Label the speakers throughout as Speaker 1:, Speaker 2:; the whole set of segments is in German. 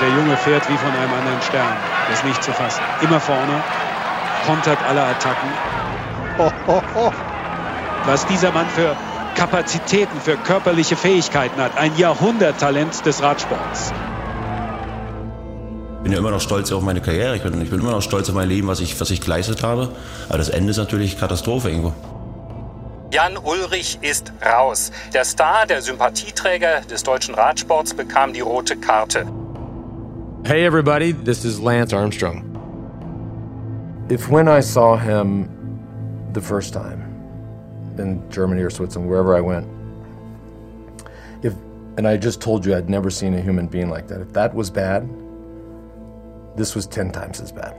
Speaker 1: Der Junge fährt wie von einem anderen Stern. Das ist nicht zu fassen. Immer vorne, kontert alle Attacken. Was dieser Mann für Kapazitäten, für körperliche Fähigkeiten hat. Ein Jahrhunderttalent des Radsports.
Speaker 2: Ich bin ja immer noch stolz auf meine Karriere. Ich bin, ich bin immer noch stolz auf mein Leben, was ich, was ich geleistet habe. Aber das Ende ist natürlich Katastrophe irgendwo.
Speaker 3: Jan Ulrich ist raus. Der Star, der Sympathieträger des deutschen Radsports, bekam die rote Karte.
Speaker 4: Hey everybody, this is Lance Armstrong. If when I saw him the first time in Germany or Switzerland, wherever I went, if and I just told you I'd never seen a human being like that, if that was bad, this was 10 times as bad.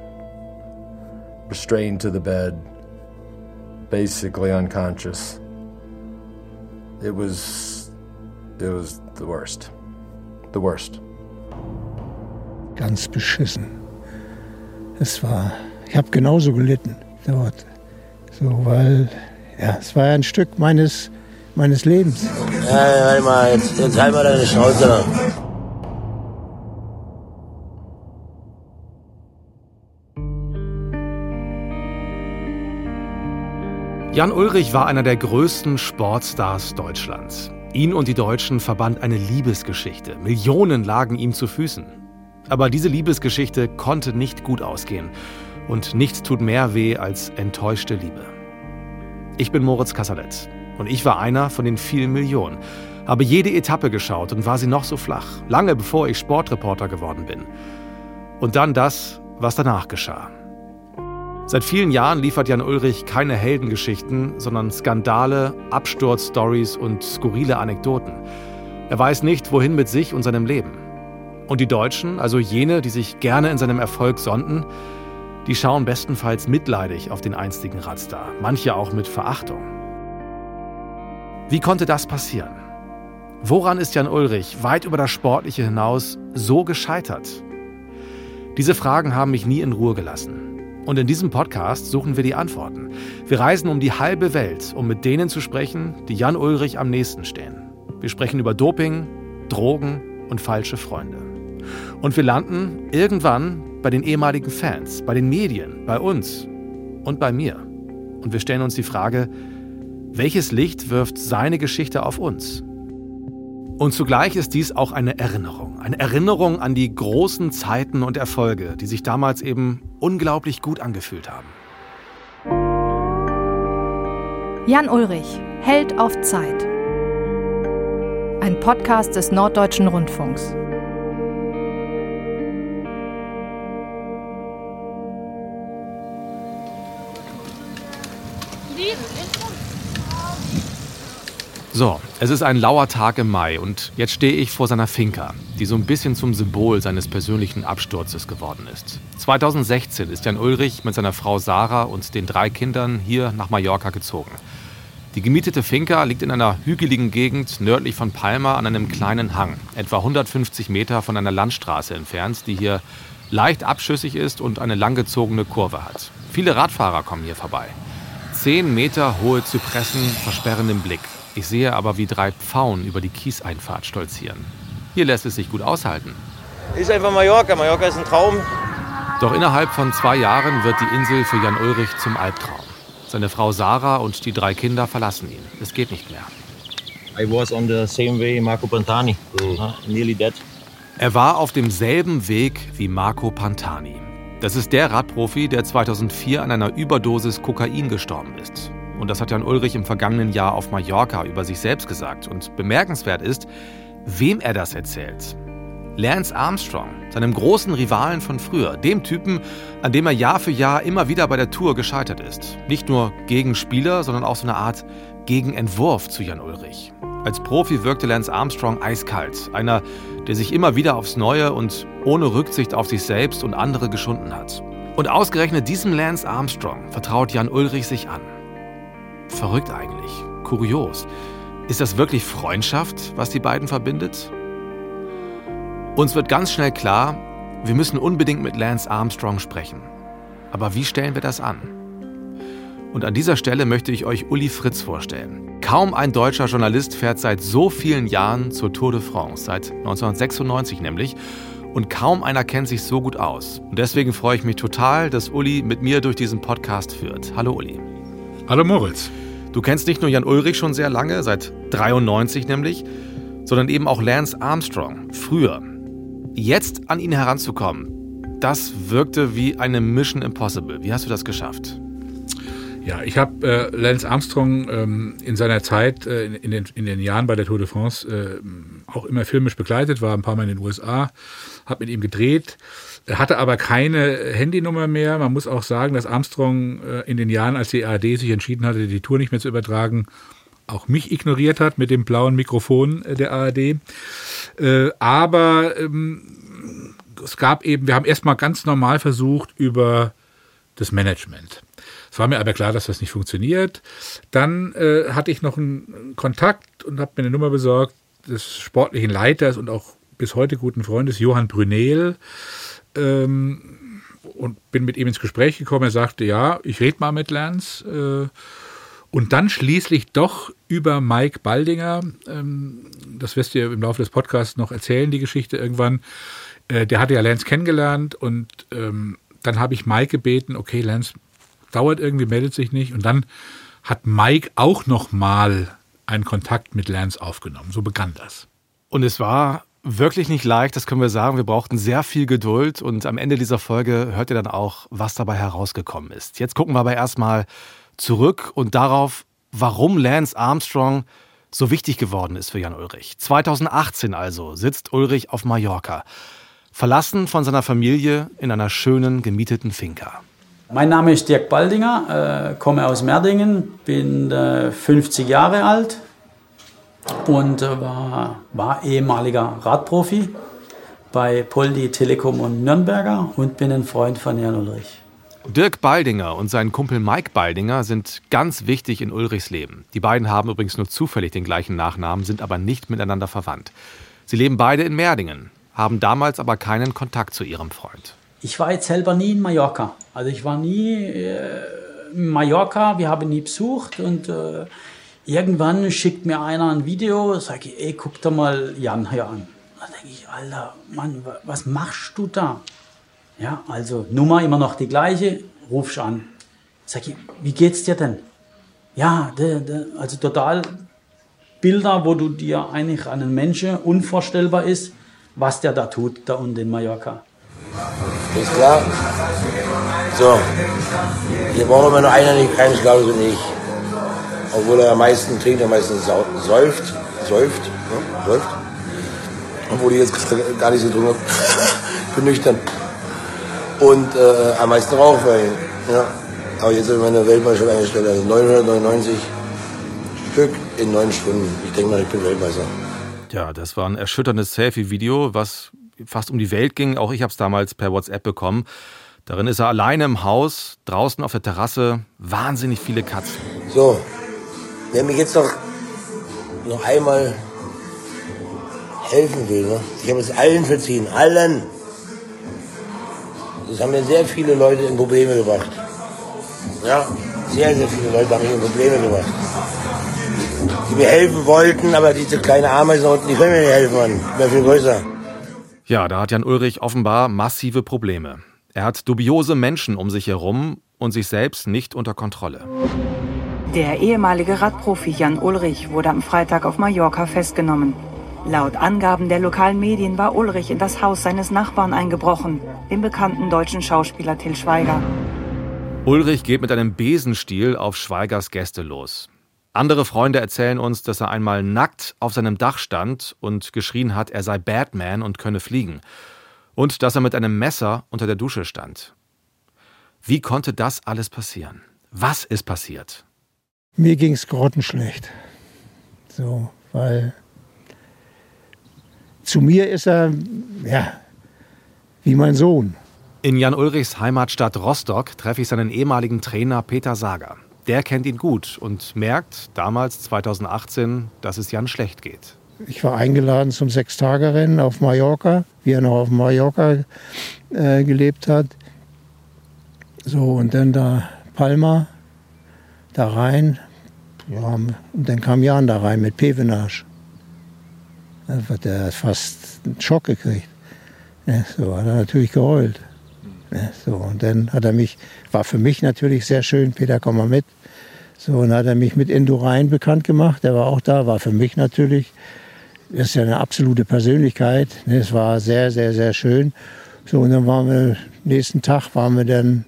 Speaker 4: Restrained to the bed, basically unconscious. It was it was the worst. The worst.
Speaker 5: Ganz beschissen. Es war, ich habe genauso gelitten dort. So, weil, ja, es war ein Stück meines, meines Lebens.
Speaker 6: Ja, ja, halt mal, jetzt, jetzt halt mal deine Schnauze.
Speaker 7: Jan Ulrich war einer der größten Sportstars Deutschlands. Ihn und die Deutschen verband eine Liebesgeschichte. Millionen lagen ihm zu Füßen. Aber diese Liebesgeschichte konnte nicht gut ausgehen. Und nichts tut mehr weh als enttäuschte Liebe. Ich bin Moritz Kassalet und ich war einer von den vielen Millionen. Habe jede Etappe geschaut und war sie noch so flach, lange bevor ich Sportreporter geworden bin. Und dann das, was danach geschah. Seit vielen Jahren liefert Jan Ulrich keine Heldengeschichten, sondern Skandale, Absturzstories und skurrile Anekdoten. Er weiß nicht, wohin mit sich und seinem Leben. Und die Deutschen, also jene, die sich gerne in seinem Erfolg sonden, die schauen bestenfalls mitleidig auf den einstigen Radstar, manche auch mit Verachtung. Wie konnte das passieren? Woran ist Jan Ulrich weit über das Sportliche hinaus so gescheitert? Diese Fragen haben mich nie in Ruhe gelassen. Und in diesem Podcast suchen wir die Antworten. Wir reisen um die halbe Welt, um mit denen zu sprechen, die Jan Ulrich am nächsten stehen. Wir sprechen über Doping, Drogen und falsche Freunde. Und wir landen irgendwann bei den ehemaligen Fans, bei den Medien, bei uns und bei mir. Und wir stellen uns die Frage, welches Licht wirft seine Geschichte auf uns? Und zugleich ist dies auch eine Erinnerung. Eine Erinnerung an die großen Zeiten und Erfolge, die sich damals eben unglaublich gut angefühlt haben.
Speaker 8: Jan Ulrich, Held auf Zeit. Ein Podcast des Norddeutschen Rundfunks.
Speaker 7: So, es ist ein lauer Tag im Mai und jetzt stehe ich vor seiner Finca, die so ein bisschen zum Symbol seines persönlichen Absturzes geworden ist. 2016 ist Jan Ulrich mit seiner Frau Sarah und den drei Kindern hier nach Mallorca gezogen. Die gemietete Finca liegt in einer hügeligen Gegend nördlich von Palma an einem kleinen Hang, etwa 150 Meter von einer Landstraße entfernt, die hier leicht abschüssig ist und eine langgezogene Kurve hat. Viele Radfahrer kommen hier vorbei. Zehn Meter hohe Zypressen versperren den Blick. Ich sehe aber, wie drei Pfauen über die Kieseinfahrt stolzieren. Hier lässt es sich gut aushalten.
Speaker 6: Ist einfach Mallorca. Mallorca ist ein Traum.
Speaker 7: Doch innerhalb von zwei Jahren wird die Insel für Jan Ulrich zum Albtraum. Seine Frau Sarah und die drei Kinder verlassen ihn. Es geht nicht mehr.
Speaker 6: I was on the same way Marco Pantani. Uh, nearly dead.
Speaker 7: Er war auf demselben Weg wie Marco Pantani. Das ist der Radprofi, der 2004 an einer Überdosis Kokain gestorben ist. Und das hat Jan Ulrich im vergangenen Jahr auf Mallorca über sich selbst gesagt. Und bemerkenswert ist, wem er das erzählt. Lance Armstrong, seinem großen Rivalen von früher, dem Typen, an dem er Jahr für Jahr immer wieder bei der Tour gescheitert ist. Nicht nur gegen Spieler, sondern auch so eine Art Gegenentwurf zu Jan Ulrich. Als Profi wirkte Lance Armstrong eiskalt, einer, der sich immer wieder aufs Neue und ohne Rücksicht auf sich selbst und andere geschunden hat. Und ausgerechnet diesem Lance Armstrong vertraut Jan Ulrich sich an. Verrückt eigentlich, kurios. Ist das wirklich Freundschaft, was die beiden verbindet? Uns wird ganz schnell klar, wir müssen unbedingt mit Lance Armstrong sprechen. Aber wie stellen wir das an? Und an dieser Stelle möchte ich euch Uli Fritz vorstellen. Kaum ein deutscher Journalist fährt seit so vielen Jahren zur Tour de France, seit 1996 nämlich. Und kaum einer kennt sich so gut aus. Und deswegen freue ich mich total, dass Uli mit mir durch diesen Podcast führt. Hallo Uli.
Speaker 9: Hallo Moritz.
Speaker 7: Du kennst nicht nur Jan Ulrich schon sehr lange, seit 93 nämlich, sondern eben auch Lance Armstrong, früher. Jetzt an ihn heranzukommen, das wirkte wie eine Mission Impossible. Wie hast du das geschafft?
Speaker 9: Ja, ich habe äh, Lance Armstrong ähm, in seiner Zeit, äh, in, den, in den Jahren bei der Tour de France, äh, auch immer filmisch begleitet, war ein paar Mal in den USA, habe mit ihm gedreht, hatte aber keine Handynummer mehr. Man muss auch sagen, dass Armstrong äh, in den Jahren, als die ARD sich entschieden hatte, die Tour nicht mehr zu übertragen, auch mich ignoriert hat mit dem blauen Mikrofon äh, der ARD. Äh, aber ähm, es gab eben, wir haben erstmal ganz normal versucht über das Management. Es war mir aber klar, dass das nicht funktioniert. Dann hatte ich noch einen Kontakt und habe mir eine Nummer besorgt des sportlichen Leiters und auch bis heute guten Freundes Johann Brünel ähm, und bin mit ihm ins Gespräch gekommen. Er sagte, ja, ich rede mal mit Lance. Äh, und dann schließlich doch über Mike Baldinger, ähm, das wirst du ja im Laufe des Podcasts noch erzählen, die Geschichte irgendwann. Äh, der hatte ja Lance kennengelernt und ähm, dann habe ich Mike gebeten, okay, Lance, dauert irgendwie, meldet sich nicht. Und dann hat Mike auch nochmal einen Kontakt mit Lance aufgenommen. So begann das.
Speaker 7: Und es war wirklich nicht leicht, das können wir sagen. Wir brauchten sehr viel Geduld und am Ende dieser Folge hört ihr dann auch, was dabei herausgekommen ist. Jetzt gucken wir aber erstmal zurück und darauf, warum Lance Armstrong so wichtig geworden ist für Jan Ulrich. 2018 also sitzt Ulrich auf Mallorca, verlassen von seiner Familie in einer schönen gemieteten Finca.
Speaker 10: Mein Name ist Dirk Baldinger, äh, komme aus Merdingen, bin äh, 50 Jahre alt und äh, war, war ehemaliger Radprofi bei Poldi Telekom und Nürnberger und bin ein Freund von Jan Ulrich.
Speaker 7: Dirk Baldinger und sein Kumpel Mike Baldinger sind ganz wichtig in Ulrichs Leben. Die beiden haben übrigens nur zufällig den gleichen Nachnamen, sind aber nicht miteinander verwandt. Sie leben beide in Merdingen, haben damals aber keinen Kontakt zu ihrem Freund.
Speaker 10: Ich war jetzt selber nie in Mallorca. Also ich war nie äh, in Mallorca, wir haben nie besucht und äh, irgendwann schickt mir einer ein Video, sage ich, ey, guck doch mal Jan hier an. Da denke ich, Alter, Mann, was machst du da? Ja, also Nummer immer noch die gleiche, rufst an. Sag ich, wie geht's dir denn? Ja, de, de, also total Bilder, wo du dir eigentlich einen Menschen unvorstellbar ist, was der da tut, da unten in Mallorca.
Speaker 11: Ist klar? So, hier brauchen wir nur einer, nicht keinen Klaus und ich. Obwohl er am meisten trinkt, am meisten säuft. Säuft, ne? säuft. Obwohl ich jetzt gar nicht so habe. ich bin nüchtern. Und äh, am meisten raucht, weil, ja. Aber jetzt habe ich meine Weltmeisterschaft eingestellt, also 999 Stück in neun Stunden. Ich denke mal, ich bin Weltmeister.
Speaker 7: Ja, das war ein erschütterndes Selfie-Video, was fast um die Welt ging. Auch ich habe es damals per WhatsApp bekommen. Darin ist er alleine im Haus, draußen auf der Terrasse, wahnsinnig viele Katzen.
Speaker 11: So, wer mir jetzt noch, noch einmal helfen will, ne? ich habe es allen verziehen, allen. Das haben mir sehr viele Leute in Probleme gebracht. Ja, sehr, sehr viele Leute haben mich in Probleme gebracht. Die mir helfen wollten, aber diese kleine Ameisen unten, die können mir nicht helfen, Mann. Ich bin viel größer.
Speaker 7: Ja, da hat Jan Ulrich offenbar massive Probleme. Er hat dubiose Menschen um sich herum und sich selbst nicht unter Kontrolle.
Speaker 12: Der ehemalige Radprofi Jan Ulrich wurde am Freitag auf Mallorca festgenommen. Laut Angaben der lokalen Medien war Ulrich in das Haus seines Nachbarn eingebrochen, dem bekannten deutschen Schauspieler Till Schweiger.
Speaker 7: Ulrich geht mit einem Besenstiel auf Schweigers Gäste los. Andere Freunde erzählen uns, dass er einmal nackt auf seinem Dach stand und geschrien hat, er sei Batman und könne fliegen. Und dass er mit einem Messer unter der Dusche stand. Wie konnte das alles passieren? Was ist passiert?
Speaker 5: Mir ging es grottenschlecht. So, weil zu mir ist er, ja, wie mein Sohn.
Speaker 7: In Jan Ulrichs Heimatstadt Rostock treffe ich seinen ehemaligen Trainer Peter Sager der kennt ihn gut und merkt damals 2018, dass es Jan schlecht geht.
Speaker 5: Ich war eingeladen zum Sechstagerennen auf Mallorca, wie er noch auf Mallorca äh, gelebt hat. So, und dann da Palma, da rein. Ja, und dann kam Jan da rein mit Pevenage. Der hat fast einen Schock gekriegt. Ja, so hat er natürlich geheult. Ja, so, und dann hat er mich, war für mich natürlich sehr schön, Peter, komm mal mit. So, und hat er mich mit Indurain bekannt gemacht. Der war auch da, war für mich natürlich, das ist ja eine absolute Persönlichkeit. Ne, es war sehr, sehr, sehr schön. So, und dann waren wir, nächsten Tag waren wir dann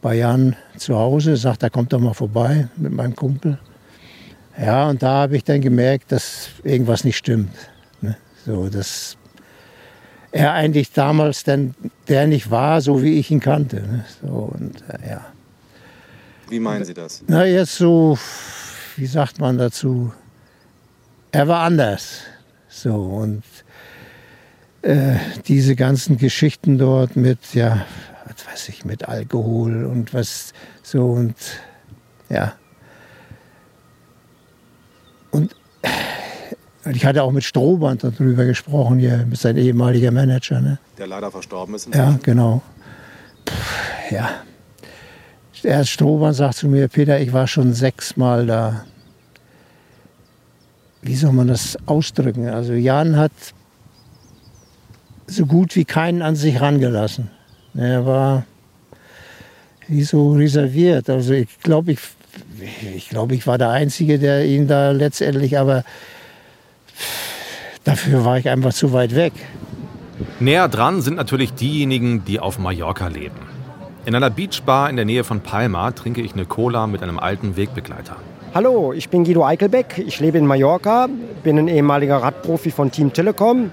Speaker 5: bei Jan zu Hause, sagt, er kommt doch mal vorbei mit meinem Kumpel. Ja, und da habe ich dann gemerkt, dass irgendwas nicht stimmt. Ne? So, dass er eigentlich damals dann der nicht war, so wie ich ihn kannte. Ne? So, und, äh, ja.
Speaker 13: Wie meinen Sie das?
Speaker 5: Na, jetzt so, wie sagt man dazu? Er war anders. So, und äh, diese ganzen Geschichten dort mit, ja, was weiß ich, mit Alkohol und was so und ja. Und ich hatte auch mit Strohband darüber gesprochen, hier mit seinem ehemaligen Manager. Ne?
Speaker 13: Der leider verstorben ist.
Speaker 5: Ja, genau. Puh, ja. Der Strohband sagt zu mir, Peter, ich war schon sechsmal da. Wie soll man das ausdrücken? Also Jan hat so gut wie keinen an sich rangelassen. Er war wie so reserviert. Also ich glaube, ich, ich, glaub, ich war der Einzige, der ihn da letztendlich, aber dafür war ich einfach zu weit weg.
Speaker 7: Näher dran sind natürlich diejenigen, die auf Mallorca leben. In einer Beachbar in der Nähe von Palma trinke ich eine Cola mit einem alten Wegbegleiter.
Speaker 14: Hallo, ich bin Guido Eichelbeck. Ich lebe in Mallorca, bin ein ehemaliger Radprofi von Team Telekom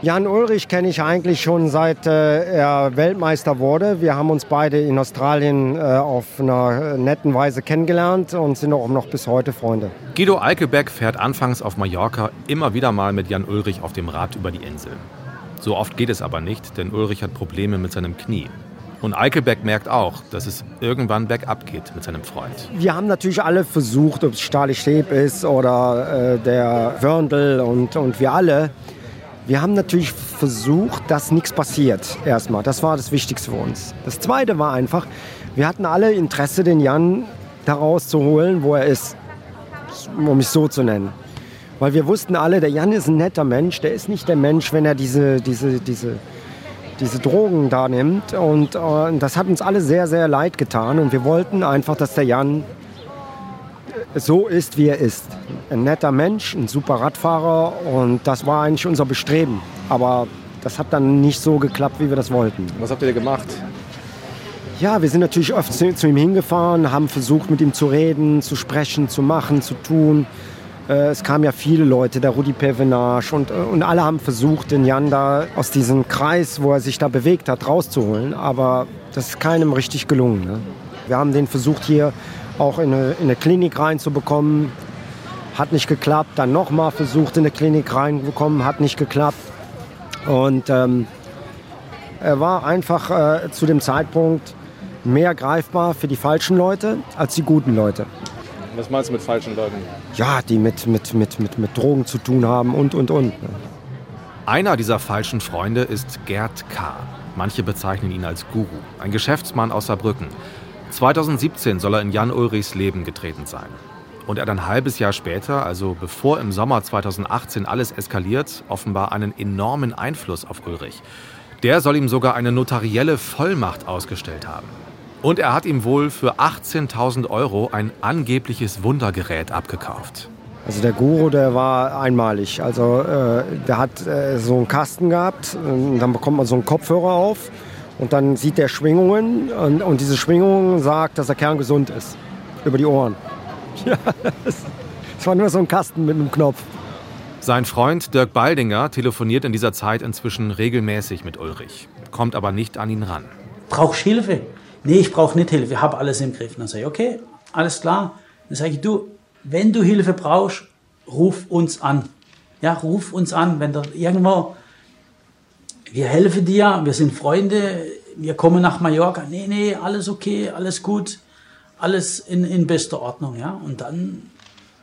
Speaker 14: Jan Ulrich kenne ich eigentlich schon seit äh, er Weltmeister wurde. Wir haben uns beide in Australien äh, auf einer netten Weise kennengelernt und sind auch noch bis heute Freunde.
Speaker 7: Guido Eickelbeck fährt anfangs auf Mallorca immer wieder mal mit Jan Ulrich auf dem Rad über die Insel. So oft geht es aber nicht, denn Ulrich hat Probleme mit seinem Knie. Und Eichelbeck merkt auch, dass es irgendwann bergab geht mit seinem Freund.
Speaker 14: Wir haben natürlich alle versucht, ob es Stali Steb ist oder äh, der Wörndl und, und wir alle. Wir haben natürlich versucht, dass nichts passiert erstmal. Das war das Wichtigste für uns. Das Zweite war einfach, wir hatten alle Interesse, den Jan daraus zu holen, wo er ist, um mich so zu nennen. Weil wir wussten alle, der Jan ist ein netter Mensch. Der ist nicht der Mensch, wenn er diese, diese, diese, diese Drogen da nimmt. Und äh, das hat uns alle sehr, sehr leid getan. Und wir wollten einfach, dass der Jan so ist, wie er ist. Ein netter Mensch, ein super Radfahrer und das war eigentlich unser Bestreben. Aber das hat dann nicht so geklappt, wie wir das wollten.
Speaker 13: Was habt ihr gemacht?
Speaker 14: Ja, wir sind natürlich oft zu, zu ihm hingefahren, haben versucht, mit ihm zu reden, zu sprechen, zu machen, zu tun. Äh, es kamen ja viele Leute, der Rudi Pevenage und, äh, und alle haben versucht, den Jan da aus diesem Kreis, wo er sich da bewegt hat, rauszuholen. Aber das ist keinem richtig gelungen. Ne? Wir haben den versucht, hier auch in eine, in eine Klinik reinzubekommen. Hat nicht geklappt. Dann nochmal versucht, in eine Klinik reinzubekommen. Hat nicht geklappt. Und ähm, er war einfach äh, zu dem Zeitpunkt mehr greifbar für die falschen Leute als die guten Leute.
Speaker 13: Was meinst du mit falschen Leuten?
Speaker 14: Ja, die mit, mit, mit, mit, mit Drogen zu tun haben und, und, und.
Speaker 7: Einer dieser falschen Freunde ist Gerd K. Manche bezeichnen ihn als Guru, ein Geschäftsmann aus Saarbrücken. 2017 soll er in Jan Ulrichs Leben getreten sein. Und er hat ein halbes Jahr später, also bevor im Sommer 2018 alles eskaliert, offenbar einen enormen Einfluss auf Ulrich. Der soll ihm sogar eine notarielle Vollmacht ausgestellt haben. Und er hat ihm wohl für 18.000 Euro ein angebliches Wundergerät abgekauft.
Speaker 14: Also der Guru, der war einmalig. Also äh, der hat äh, so einen Kasten gehabt, dann bekommt man so einen Kopfhörer auf und dann sieht der Schwingungen und, und diese Schwingungen sagt, dass der Kern gesund ist. Über die Ohren. Ja, es war nur so ein Kasten mit einem Knopf.
Speaker 7: Sein Freund Dirk Baldinger telefoniert in dieser Zeit inzwischen regelmäßig mit Ulrich, kommt aber nicht an ihn ran.
Speaker 10: Brauchst Hilfe? Nee, ich brauche nicht Hilfe, ich habe alles im Griff. dann sage ich, okay, alles klar. Dann sage ich, du, wenn du Hilfe brauchst, ruf uns an. Ja, ruf uns an, wenn du irgendwo wir helfen dir, wir sind Freunde, wir kommen nach Mallorca. Nee, nee, alles okay, alles gut, alles in, in bester Ordnung, ja. Und dann,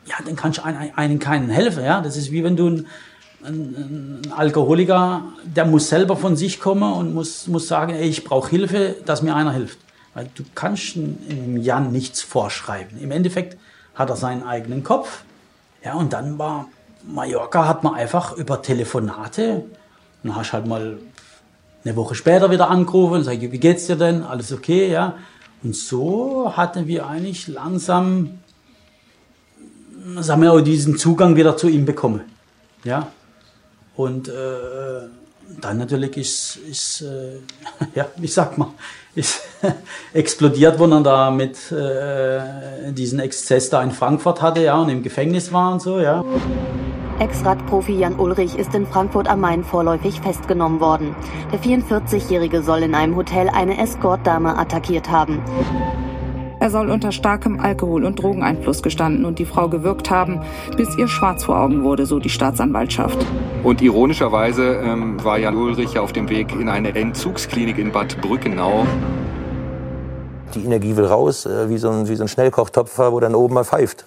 Speaker 10: ja, dann kannst du einen, einen keinen helfen, ja. Das ist wie wenn du ein, ein, ein Alkoholiker, der muss selber von sich kommen und muss, muss sagen, ey, ich brauche Hilfe, dass mir einer hilft. Weil du kannst dem Jan nichts vorschreiben. Im Endeffekt hat er seinen eigenen Kopf. Ja, und dann war Mallorca, hat man einfach über Telefonate dann hast du halt mal eine Woche später wieder angerufen und sage, wie geht's dir denn? Alles okay, ja? Und so hatten wir eigentlich langsam, sagen wir, diesen Zugang wieder zu ihm bekommen. Ja. Und äh, dann natürlich ist, ist äh, ja, wie sagt man, ist explodiert, wo er da mit äh, diesen Exzess da in Frankfurt hatte, ja, und im Gefängnis war und so, ja.
Speaker 15: Ex-Radprofi Jan Ulrich ist in Frankfurt am Main vorläufig festgenommen worden. Der 44-Jährige soll in einem Hotel eine Escortdame attackiert haben.
Speaker 16: Er soll unter starkem Alkohol- und Drogeneinfluss gestanden und die Frau gewirkt haben, bis ihr schwarz vor Augen wurde, so die Staatsanwaltschaft.
Speaker 17: Und ironischerweise ähm, war Jan Ulrich auf dem Weg in eine Entzugsklinik in Bad Brückenau.
Speaker 2: Die Energie will raus, äh, wie so ein, wie so ein Schnellkochtopf, wo dann oben mal pfeift.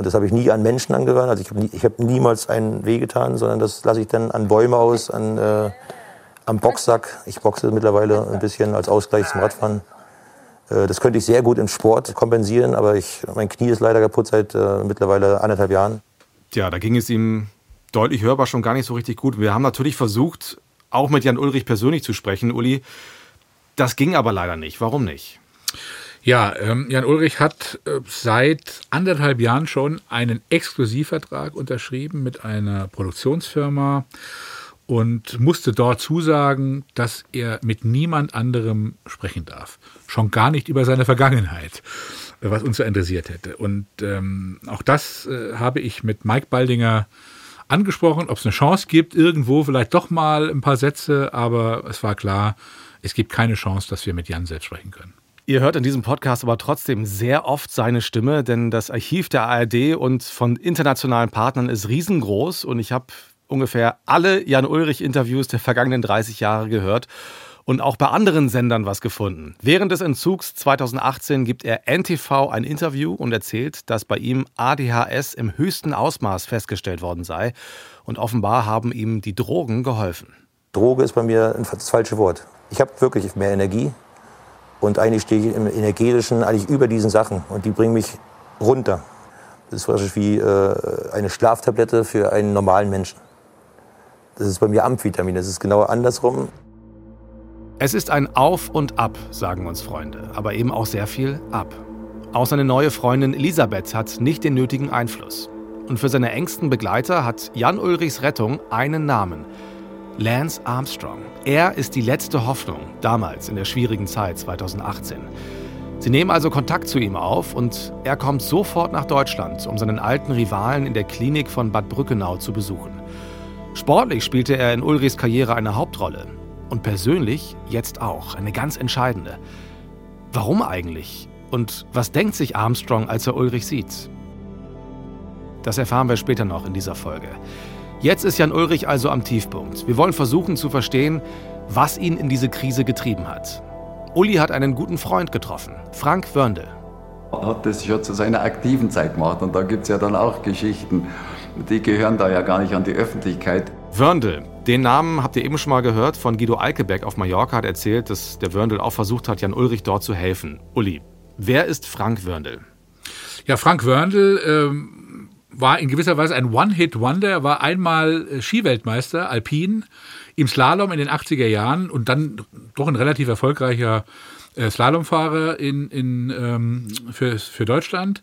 Speaker 2: Und das habe ich nie an Menschen angewandt. Also ich habe nie, hab niemals einen wehgetan, sondern das lasse ich dann an Bäume aus, an, äh, am Boxsack. Ich boxe mittlerweile ein bisschen als Ausgleich zum Radfahren. Äh, das könnte ich sehr gut im Sport kompensieren, aber ich, mein Knie ist leider kaputt seit äh, mittlerweile anderthalb Jahren.
Speaker 7: Tja, da ging es ihm deutlich hörbar schon gar nicht so richtig gut. Wir haben natürlich versucht, auch mit Jan Ulrich persönlich zu sprechen, Uli. Das ging aber leider nicht. Warum nicht?
Speaker 9: Ja, ähm, Jan Ulrich hat äh, seit anderthalb Jahren schon einen Exklusivvertrag unterschrieben mit einer Produktionsfirma und musste dort zusagen, dass er mit niemand anderem sprechen darf. Schon gar nicht über seine Vergangenheit, was uns so interessiert hätte. Und ähm, auch das äh, habe ich mit Mike Baldinger angesprochen, ob es eine Chance gibt, irgendwo vielleicht doch mal ein paar Sätze, aber es war klar, es gibt keine Chance, dass wir mit Jan selbst sprechen können.
Speaker 7: Ihr hört in diesem Podcast aber trotzdem sehr oft seine Stimme, denn das Archiv der ARD und von internationalen Partnern ist riesengroß und ich habe ungefähr alle Jan Ulrich-Interviews der vergangenen 30 Jahre gehört und auch bei anderen Sendern was gefunden. Während des Entzugs 2018 gibt er NTV ein Interview und erzählt, dass bei ihm ADHS im höchsten Ausmaß festgestellt worden sei und offenbar haben ihm die Drogen geholfen.
Speaker 2: Droge ist bei mir das falsche Wort. Ich habe wirklich mehr Energie, und eigentlich stehe ich im Energetischen eigentlich über diesen Sachen und die bringen mich runter. Das ist wie äh, eine Schlaftablette für einen normalen Menschen. Das ist bei mir Amphetamin, das ist genau andersrum.
Speaker 7: Es ist ein Auf und Ab, sagen uns Freunde, aber eben auch sehr viel Ab. Auch seine neue Freundin Elisabeth hat nicht den nötigen Einfluss. Und für seine engsten Begleiter hat Jan Ulrichs Rettung einen Namen – Lance Armstrong. Er ist die letzte Hoffnung, damals in der schwierigen Zeit 2018. Sie nehmen also Kontakt zu ihm auf und er kommt sofort nach Deutschland, um seinen alten Rivalen in der Klinik von Bad Brückenau zu besuchen. Sportlich spielte er in Ulrichs Karriere eine Hauptrolle und persönlich jetzt auch eine ganz entscheidende. Warum eigentlich? Und was denkt sich Armstrong, als er Ulrich sieht? Das erfahren wir später noch in dieser Folge. Jetzt ist Jan Ulrich also am Tiefpunkt. Wir wollen versuchen zu verstehen, was ihn in diese Krise getrieben hat. Uli hat einen guten Freund getroffen, Frank Wörndl.
Speaker 18: Er hat das schon zu seiner aktiven Zeit gemacht und da gibt es ja dann auch Geschichten, die gehören da ja gar nicht an die Öffentlichkeit.
Speaker 7: Wörndl, den Namen habt ihr eben schon mal gehört von Guido Alkebeck auf Mallorca, hat erzählt, dass der Wörndl auch versucht hat, Jan Ulrich dort zu helfen. Uli, wer ist Frank Wörndl?
Speaker 9: Ja, Frank Wörndl ähm war in gewisser Weise ein One-Hit-Wonder, war einmal äh, Skiweltmeister, Alpin, im Slalom in den 80er Jahren und dann doch ein relativ erfolgreicher äh, Slalomfahrer in, in, ähm, für, für Deutschland.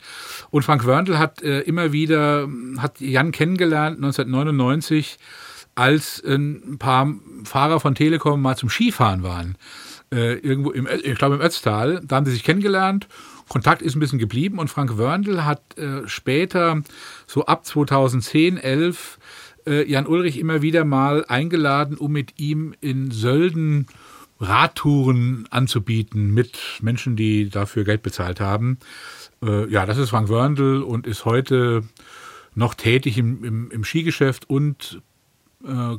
Speaker 9: Und Frank Wörndl hat äh, immer wieder, hat Jan kennengelernt 1999, als ein paar Fahrer von Telekom mal zum Skifahren waren. Äh, irgendwo im, ich glaube im Ötztal. Da haben sie sich kennengelernt Kontakt ist ein bisschen geblieben und Frank Wörndl hat äh, später, so ab 2010, 11, äh, Jan Ulrich immer wieder mal eingeladen, um mit ihm in Sölden Radtouren anzubieten mit Menschen, die dafür Geld bezahlt haben. Äh, ja, das ist Frank Wörndl und ist heute noch tätig im, im, im Skigeschäft und äh,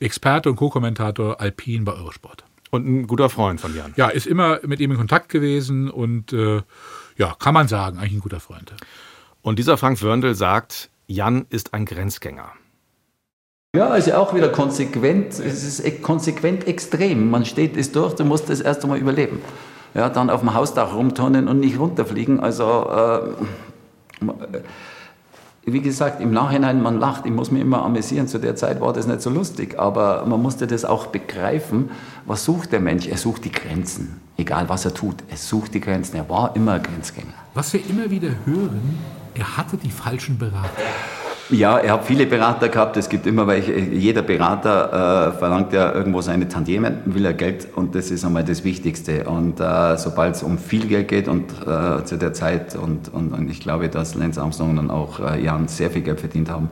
Speaker 9: Experte und Co-Kommentator Alpin bei Eurosport.
Speaker 7: Und ein guter Freund von Jan.
Speaker 9: Ja, ist immer mit ihm in Kontakt gewesen und äh, ja, kann man sagen, eigentlich ein guter Freund.
Speaker 7: Und dieser Frank Wörndl sagt, Jan ist ein Grenzgänger.
Speaker 18: Ja, also auch wieder konsequent, es ist konsequent extrem. Man steht es durch, du musst das erst einmal überleben. Ja, dann auf dem Hausdach rumturnen und nicht runterfliegen. Also äh, wie gesagt, im Nachhinein, man lacht, ich muss mich immer amüsieren. Zu der Zeit war das nicht so lustig, aber man musste das auch begreifen. Was sucht der Mensch? Er sucht die Grenzen. Egal was er tut, er sucht die Grenzen. Er war immer Grenzgänger.
Speaker 9: Was wir immer wieder hören, er hatte die falschen Berater.
Speaker 18: Ja, er hat viele Berater gehabt. Es gibt immer welche. Jeder Berater äh, verlangt ja irgendwo seine Tantiemen, will er Geld und das ist einmal das Wichtigste. Und äh, sobald es um viel Geld geht und äh, zu der Zeit und, und, und, ich glaube, dass Lance Armstrong und auch äh, Jan sehr viel Geld verdient haben,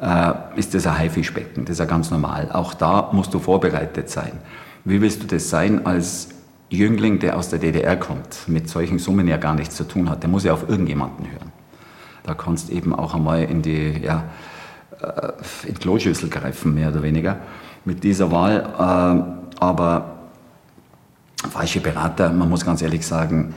Speaker 18: äh, ist das ein Haifischbecken. Das ist ja ganz normal. Auch da musst du vorbereitet sein. Wie willst du das sein als Jüngling, der aus der DDR kommt, mit solchen Summen ja gar nichts zu tun hat? Der muss ja auf irgendjemanden hören. Da kannst eben auch einmal in die ja, äh, in die Kloschüssel greifen, mehr oder weniger, mit dieser Wahl. Äh, aber falsche Berater, man muss ganz ehrlich sagen,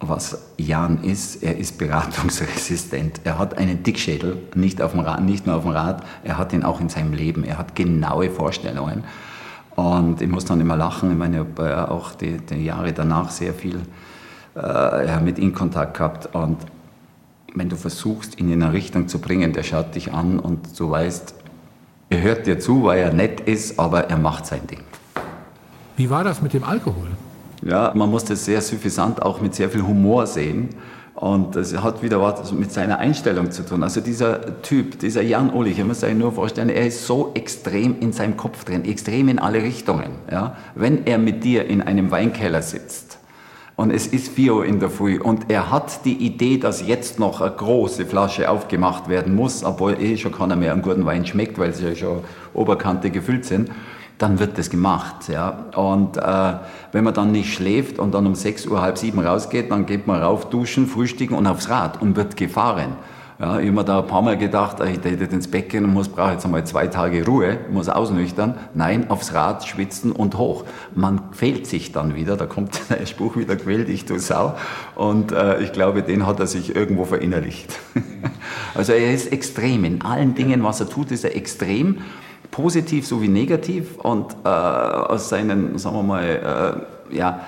Speaker 18: was Jan ist, er ist beratungsresistent. Er hat einen Dickschädel, nicht, auf dem Rad, nicht nur auf dem Rad, er hat ihn auch in seinem Leben. Er hat genaue Vorstellungen. Und ich muss dann immer lachen, ich meine, ich habe auch die, die Jahre danach sehr viel äh, mit ihm Kontakt gehabt. Und wenn du versuchst, ihn in eine Richtung zu bringen, der schaut dich an und du weißt, er hört dir zu, weil er nett ist, aber er macht sein Ding.
Speaker 9: Wie war das mit dem Alkohol?
Speaker 18: Ja, man muss das sehr suffisant auch mit sehr viel Humor sehen. Und das hat wieder was mit seiner Einstellung zu tun. Also dieser Typ, dieser Jan Ulrich, ich muss sich nur vorstellen, er ist so extrem in seinem Kopf drin, extrem in alle Richtungen. Ja? Wenn er mit dir in einem Weinkeller sitzt, und es ist 4 Uhr in der Früh und er hat die Idee, dass jetzt noch eine große Flasche aufgemacht werden muss, obwohl eh schon keiner mehr einen guten Wein schmeckt, weil sie ja schon Oberkante gefüllt sind, dann wird das gemacht. Ja. Und äh, wenn man dann nicht schläft und dann um 6 Uhr, halb sieben rausgeht, dann geht man rauf, duschen, frühstücken und aufs Rad und wird gefahren. Ja, ich habe mir da ein paar Mal gedacht, ich hätte ins Bett gehen und muss, brauche jetzt einmal zwei Tage Ruhe, muss ausnüchtern. Nein, aufs Rad, schwitzen und hoch. Man quält sich dann wieder, da kommt der Spruch wieder, quäl dich, du Sau. Und äh, ich glaube, den hat er sich irgendwo verinnerlicht. also er ist extrem. In allen Dingen, was er tut, ist er extrem. Positiv sowie negativ. Und äh, aus seinen, sagen wir mal, äh, ja,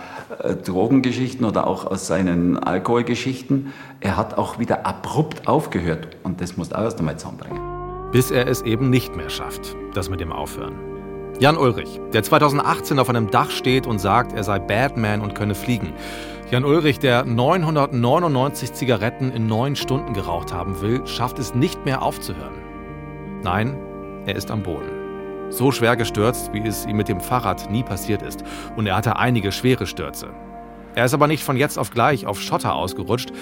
Speaker 18: Drogengeschichten oder auch aus seinen Alkoholgeschichten. Er hat auch wieder abrupt aufgehört und das muss auch erst einmal zusammenbringen.
Speaker 7: Bis er es eben nicht mehr schafft, das mit dem Aufhören. Jan Ulrich, der 2018 auf einem Dach steht und sagt, er sei Batman und könne fliegen. Jan Ulrich, der 999 Zigaretten in neun Stunden geraucht haben will, schafft es nicht mehr aufzuhören. Nein, er ist am Boden. So schwer gestürzt, wie es ihm mit dem Fahrrad nie passiert ist. Und er hatte einige schwere Stürze. Er ist aber nicht von jetzt auf gleich auf Schotter ausgerutscht.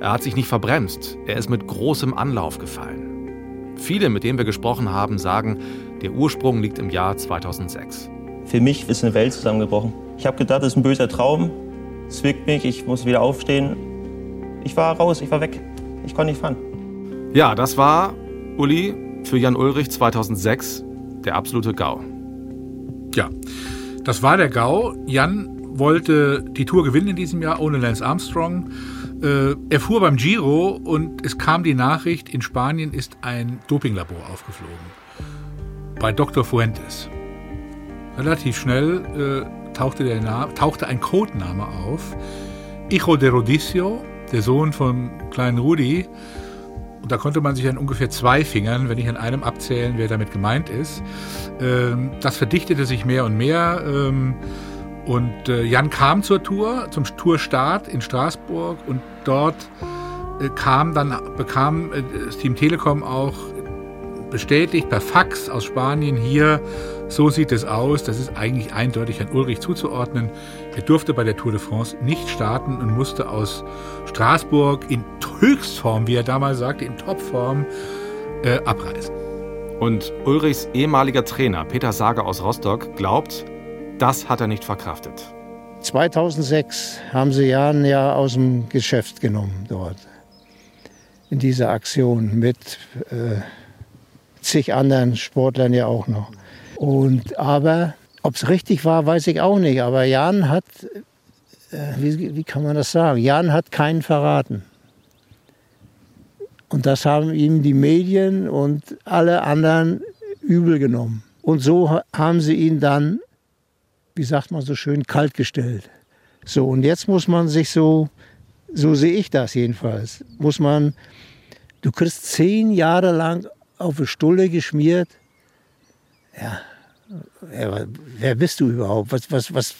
Speaker 7: Er hat sich nicht verbremst. Er ist mit großem Anlauf gefallen. Viele, mit denen wir gesprochen haben, sagen, der Ursprung liegt im Jahr 2006.
Speaker 19: Für mich ist eine Welt zusammengebrochen. Ich habe gedacht, das ist ein böser Traum. Es zwickt mich, ich muss wieder aufstehen. Ich war raus, ich war weg. Ich konnte nicht fahren.
Speaker 7: Ja, das war, Uli, für Jan Ulrich 2006 der absolute GAU.
Speaker 9: Ja, das war der GAU. Jan wollte die Tour gewinnen in diesem Jahr ohne Lance Armstrong. Äh, er fuhr beim Giro und es kam die Nachricht, in Spanien ist ein Dopinglabor aufgeflogen. Bei Dr. Fuentes. Relativ schnell äh, tauchte, der tauchte ein Codename auf. Hijo de Rodicio, der Sohn von kleinen Rudi, und da konnte man sich an ungefähr zwei Fingern, wenn nicht an einem abzählen, wer damit gemeint ist. Ähm, das verdichtete sich mehr und mehr. Ähm, und äh, Jan kam zur Tour, zum Tourstart in Straßburg und dort äh, kam dann, bekam äh, das Team Telekom auch bestätigt per Fax aus Spanien hier, so sieht es aus, das ist eigentlich eindeutig an Ulrich zuzuordnen. Er durfte bei der Tour de France nicht starten und musste aus Straßburg in Höchstform, wie er damals sagte, in Topform äh, abreisen.
Speaker 7: Und Ulrichs ehemaliger Trainer Peter Sager aus Rostock glaubt, das hat er nicht verkraftet.
Speaker 5: 2006 haben sie Jan ja aus dem Geschäft genommen dort. In dieser Aktion mit äh, zig anderen Sportlern ja auch noch. Und aber ob es richtig war, weiß ich auch nicht. Aber Jan hat, äh, wie, wie kann man das sagen? Jan hat keinen verraten. Und das haben ihm die Medien und alle anderen übel genommen. Und so haben sie ihn dann, wie sagt man so schön, kalt gestellt. So, und jetzt muss man sich so, so sehe ich das jedenfalls, muss man Du kriegst zehn Jahre lang auf eine Stulle geschmiert. Ja, wer bist du überhaupt? Was, was, was?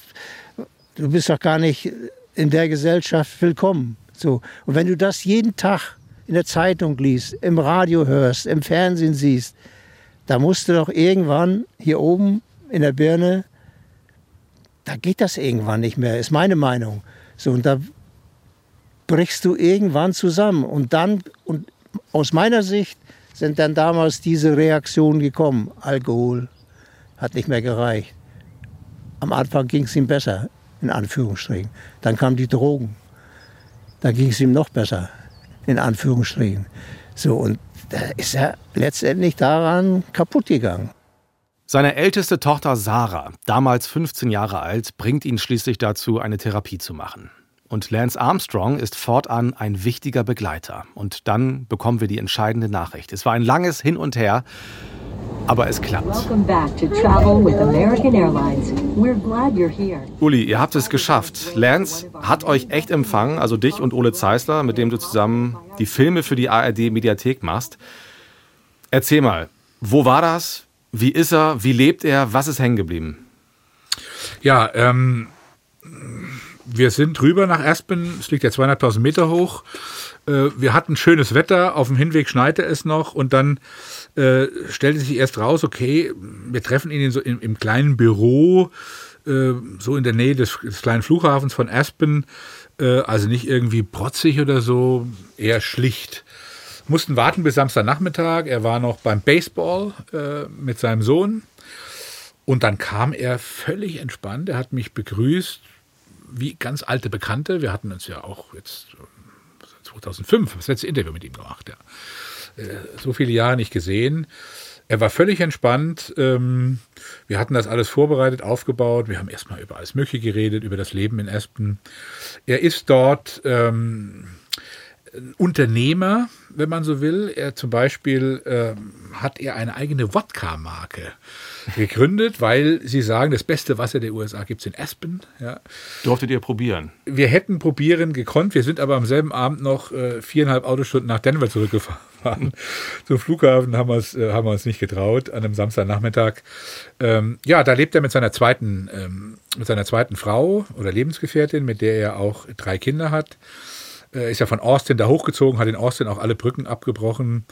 Speaker 5: Du bist doch gar nicht in der Gesellschaft willkommen. So. Und wenn du das jeden Tag in der Zeitung liest, im Radio hörst, im Fernsehen siehst, da musst du doch irgendwann hier oben in der Birne, da geht das irgendwann nicht mehr, ist meine Meinung. So, und da brichst du irgendwann zusammen. Und dann, und aus meiner Sicht, sind dann damals diese Reaktionen gekommen. Alkohol hat nicht mehr gereicht. Am Anfang ging es ihm besser, in Anführungsstrichen. Dann kamen die Drogen. Da ging es ihm noch besser, in Anführungsstrichen. So, und da ist er letztendlich daran kaputt gegangen.
Speaker 7: Seine älteste Tochter Sarah, damals 15 Jahre alt, bringt ihn schließlich dazu, eine Therapie zu machen. Und Lance Armstrong ist fortan ein wichtiger Begleiter. Und dann bekommen wir die entscheidende Nachricht. Es war ein langes Hin und Her, aber es klappt. Uli, ihr habt es geschafft. Lance hat euch echt empfangen, also dich und Ole Zeisler, mit dem du zusammen die Filme für die ARD-Mediathek machst. Erzähl mal, wo war das? Wie ist er? Wie lebt er? Was ist hängen geblieben?
Speaker 9: Ja, ähm, wir sind rüber nach Aspen. Es liegt ja 200.000 Meter hoch. Äh, wir hatten schönes Wetter. Auf dem Hinweg schneite es noch und dann äh, stellte sich erst raus, okay, wir treffen ihn in so im, im kleinen Büro, äh, so in der Nähe des, des kleinen Flughafens von Aspen. Äh, also nicht irgendwie protzig oder so, eher schlicht mussten warten bis Samstagnachmittag. Er war noch beim Baseball äh, mit seinem Sohn. Und dann kam er völlig entspannt. Er hat mich begrüßt, wie ganz alte Bekannte. Wir hatten uns ja auch jetzt 2005 das letzte Interview mit ihm gemacht. Ja. Äh, so viele Jahre nicht gesehen. Er war völlig entspannt. Ähm, wir hatten das alles vorbereitet, aufgebaut. Wir haben erstmal über alles Mögliche geredet, über das Leben in Espen. Er ist dort ähm, Unternehmer, wenn man so will. Er zum Beispiel ähm, hat er eine eigene Wodka-Marke gegründet, weil sie sagen, das beste Wasser der USA gibt es in Aspen. Ja.
Speaker 7: Durftet ihr probieren?
Speaker 9: Wir hätten probieren gekonnt, wir sind aber am selben Abend noch äh, viereinhalb Autostunden nach Denver zurückgefahren. Zum Flughafen haben, äh, haben wir uns nicht getraut, an einem Samstagnachmittag. Ähm, ja, da lebt er mit seiner zweiten, ähm, mit seiner zweiten Frau oder Lebensgefährtin, mit der er auch drei Kinder hat. Äh, ist ja von Austin da hochgezogen, hat in Austin auch alle Brücken abgebrochen,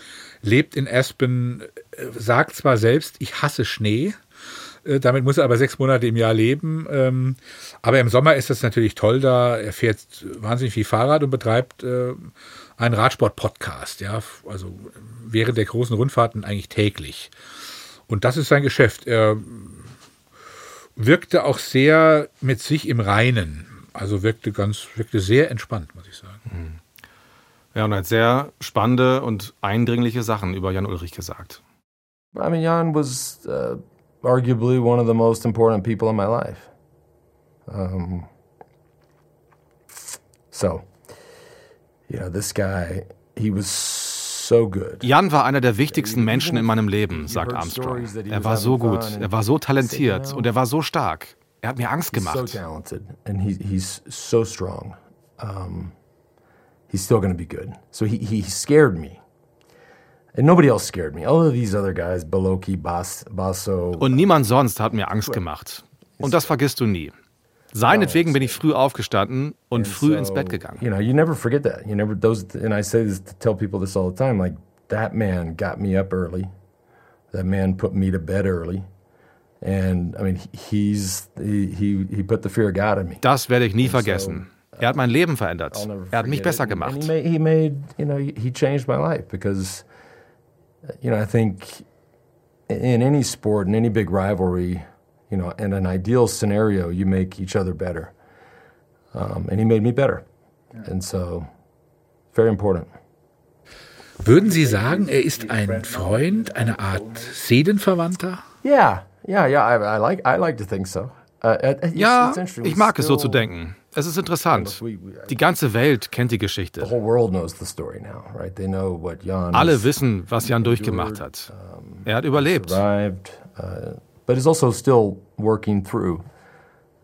Speaker 9: lebt in Aspen, äh, sagt zwar selbst, ich hasse Schnee, äh, damit muss er aber sechs Monate im Jahr leben. Ähm, aber im Sommer ist das natürlich toll da. Er fährt wahnsinnig viel Fahrrad und betreibt einen Radsport-Podcast, ja, also während der großen Rundfahrten eigentlich täglich. Und das ist sein Geschäft. Er wirkte auch sehr mit sich im Reinen. Also wirkte ganz, wirkte sehr entspannt, muss ich sagen.
Speaker 7: Ja, und er hat sehr spannende und eindringliche Sachen über Jan Ulrich gesagt.
Speaker 4: I mean, Jan was uh, arguably one of the most important people in my life. Um, so, you know, this guy, he was so good.
Speaker 7: Jan war einer der wichtigsten Menschen in meinem Leben, sagt Armstrong. Er war so gut, er war so talentiert und er war so stark. Er hat mir Angst gemacht.
Speaker 4: He's so talented and he, he's so strong. Um, he's still going to be good. So he, he scared me. And nobody else scared me. All of these other guys, Beloki, Bas, Basso.
Speaker 7: Und niemand sonst hat mir Angst gemacht. Und das vergisst du nie. Seinetwegen bin ich früh aufgestanden und früh ins Bett gegangen.
Speaker 4: You know, you never forget that. You never those and I say this to tell people this all the time like that man got me up early. That man put me to bed early. And I mean, he's he he he put the fear of God in me.
Speaker 7: Das werde ich nie vergessen. Er hat mein Leben verändert. Er hat mich besser gemacht.
Speaker 4: And he made, he made, you know, he changed my life because you know, I think in any sport, in any big rivalry, you know, in an ideal scenario, you make each other better. Um, and he made me better. And so, very important.
Speaker 9: Würden Sie sagen, er ist ein Freund, eine Art Seelenverwandter?
Speaker 4: Yeah, yeah, yeah. I, I like, I like to think so. Uh, it's,
Speaker 7: ja, ich mag es so zu denken. Es ist interessant. Die ganze Welt kennt die Geschichte.
Speaker 4: The whole world knows the story now, right? They know what Jan
Speaker 7: Alle wissen, was Jan durchgemacht hat. Er hat überlebt.
Speaker 4: uh, but is also still working through.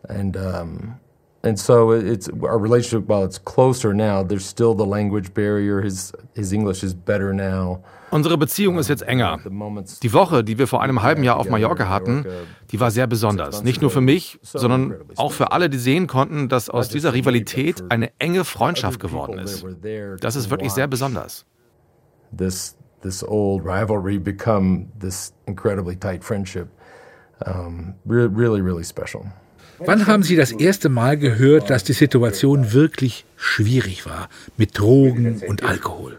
Speaker 4: And um, and so it's our relationship. While it's closer now, there's still the language barrier. His his English is better now.
Speaker 7: Unsere Beziehung ist jetzt enger. Die Woche, die wir vor einem halben Jahr auf Mallorca hatten, die war sehr besonders. Nicht nur für mich, sondern auch für alle, die sehen konnten, dass aus dieser Rivalität eine enge Freundschaft geworden ist. Das ist wirklich sehr besonders.
Speaker 4: This this old rivalry become this incredibly tight friendship. Really, really special.
Speaker 9: Wann haben Sie das erste Mal gehört, dass die Situation wirklich schwierig war mit Drogen und Alkohol?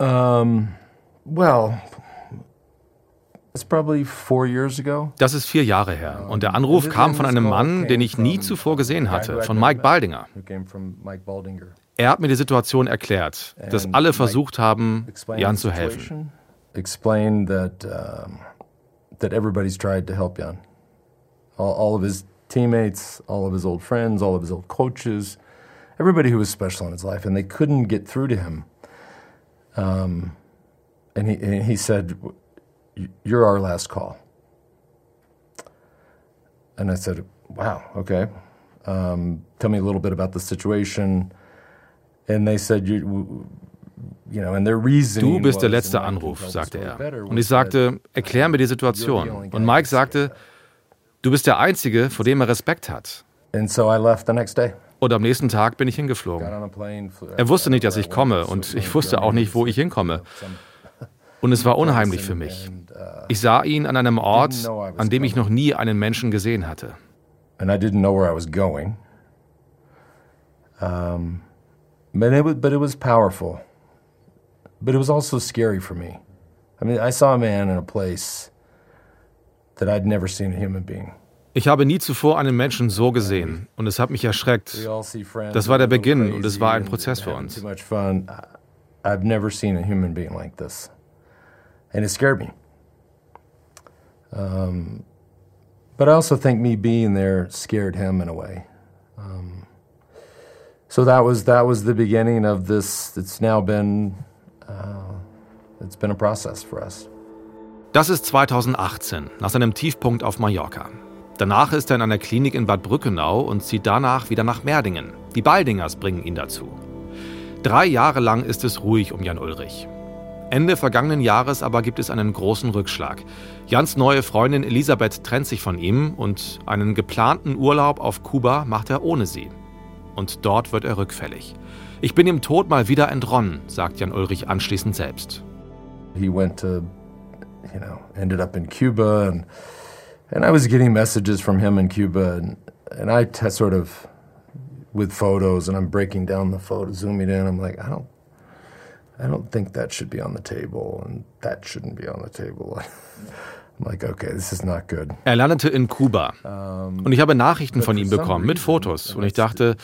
Speaker 4: Um, well, it's probably four years ago.
Speaker 7: Das ist vier Jahre her. Und der Anruf kam von einem Mann, den ich nie zuvor gesehen hatte, von Mike Baldinger. Er hat mir die Situation erklärt, dass alle versucht haben, Jan zu helfen.
Speaker 4: That everybody's tried to help Jan. All, all of his teammates, all of his old friends, all of his old coaches, everybody who was special in his life, and they couldn't get through to him. Um, and he and he said, "You're our last call." And I said, "Wow, okay. Um, tell me a little bit about the situation." And they said, "You."
Speaker 7: Du bist der letzte Anruf, sagte er. Und ich sagte, erklär mir die Situation. Und Mike sagte, du bist der Einzige, vor dem er Respekt hat.
Speaker 4: And so I left the next day.
Speaker 7: Und am nächsten Tag bin ich hingeflogen. Er wusste nicht, dass ich komme und ich wusste auch nicht, wo ich hinkomme. Und es war unheimlich für mich. Ich sah ihn an einem Ort, an dem ich noch nie einen Menschen gesehen hatte.
Speaker 4: and I didn't know where I was going. Um, but it was, but it was powerful. But it was also scary for me. I mean, I saw a man in a place that I'd never seen a human being.
Speaker 7: Ich habe nie zuvor einen Menschen so gesehen und es hat mich erschreckt. Das war der Beginn und es war ein Prozess für uns.
Speaker 4: Too much fun. I- I've never seen a human being like this, and it scared me. Um, but I also think me being there scared him in a way. Um, so that was that was the beginning of this. It's now been it's been a process for us.
Speaker 7: Das ist 2018, nach seinem Tiefpunkt auf Mallorca. Danach ist er in einer Klinik in Bad Brückenau und zieht danach wieder nach Merdingen. Die Baldingers bringen ihn dazu. Drei Jahre lang ist es ruhig um Jan Ulrich. Ende vergangenen Jahres aber gibt es einen großen Rückschlag. Jans neue Freundin Elisabeth trennt sich von ihm und einen geplanten Urlaub auf Kuba macht er ohne sie. Und dort wird er rückfällig. Ich bin dem Tod mal wieder entronnen, sagt Jan Ulrich anschließend selbst.
Speaker 4: He went to, you know, ended up in Cuba, and and I was getting messages from him in Cuba, and and I sort of with photos, and I'm breaking down the photo, zooming in. I'm like, I don't, I don't think that should be on the table, and that shouldn't be on the table. I'm like, okay, this is not good.
Speaker 7: Er landete in Kuba. Und ich habe Nachrichten von ihm bekommen mit Fotos. Und ich dachte,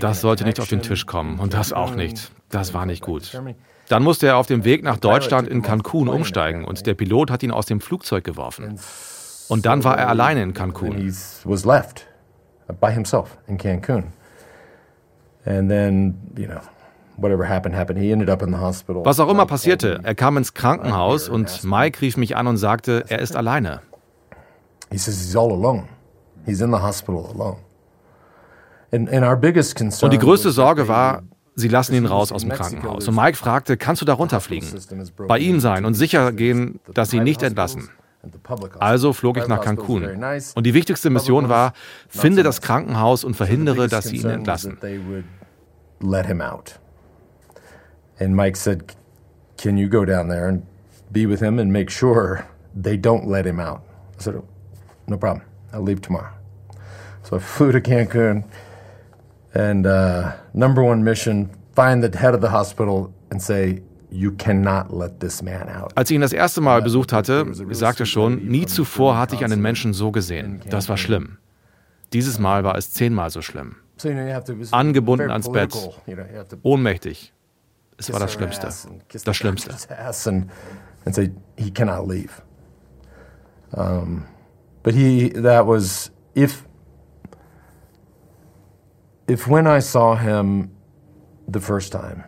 Speaker 7: das sollte nicht auf den Tisch kommen. Und das auch nicht. Das war nicht gut. Dann musste er auf dem Weg nach Deutschland in Cancun umsteigen. Und der Pilot hat ihn aus dem Flugzeug geworfen. Und dann war er alleine in Cancun.
Speaker 4: by himself in Cancun, and then you know,
Speaker 7: Was auch immer passierte, er kam ins Krankenhaus und Mike rief mich an und sagte, er ist alleine. Und die größte Sorge war, sie lassen ihn raus aus dem Krankenhaus. Und Mike fragte, kannst du da runterfliegen? Bei ihm sein und sicher gehen, dass sie ihn nicht entlassen. Also flog ich nach Cancun. Und die wichtigste Mission war, finde das Krankenhaus und verhindere, dass sie ihn entlassen.
Speaker 4: let him out. And Mike said, "Can you go down there and be with him and make sure they don't let him out?" I said, "No problem. I'll leave tomorrow." So I flew to Cancun, and uh, number one mission: find the head of the hospital and say, "You cannot let this man out."
Speaker 7: Als ich ihn das erste Mal besucht hatte, sagte er schon, nie zuvor hatte ich einen Menschen so gesehen. Das war schlimm. Dieses Mal war es zehnmal so schlimm. Angebunden ans Bett, ohnmächtig. Es war das Schlimmste. Das Schlimmste.
Speaker 4: and say he cannot leave. Um, but he that was if if when I saw him the first time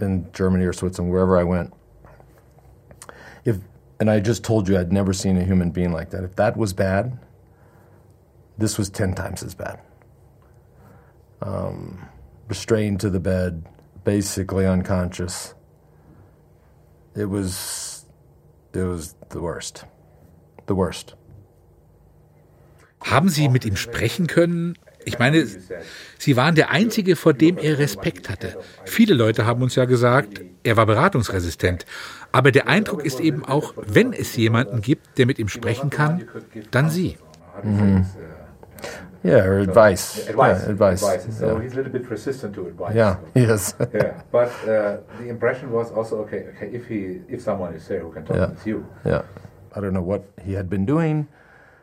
Speaker 4: in Germany or Switzerland, wherever I went, if and I just told you I'd never seen a human being like that. If that was bad, This was 10 times as bad. Um, restrained to the bed, basically unconscious. It was, it was the worst. The worst.
Speaker 9: Haben Sie mit ihm sprechen können? Ich meine, Sie waren der Einzige, vor dem er Respekt hatte. Viele Leute haben uns ja gesagt, er war beratungsresistent. Aber der Eindruck ist eben auch, wenn es jemanden gibt, der mit ihm sprechen kann, dann Sie.
Speaker 4: Mhm. Yeah, or advice.
Speaker 20: Advice.
Speaker 4: Yeah, advice.
Speaker 20: advice. So
Speaker 4: yeah.
Speaker 20: he's a little bit resistant to advice.
Speaker 4: Yeah, he is.
Speaker 20: yeah, but uh, the impression was also okay. Okay, if he, if someone is there who can talk,
Speaker 4: Yeah.
Speaker 20: it's you.
Speaker 4: Yeah. I don't know what he had been doing.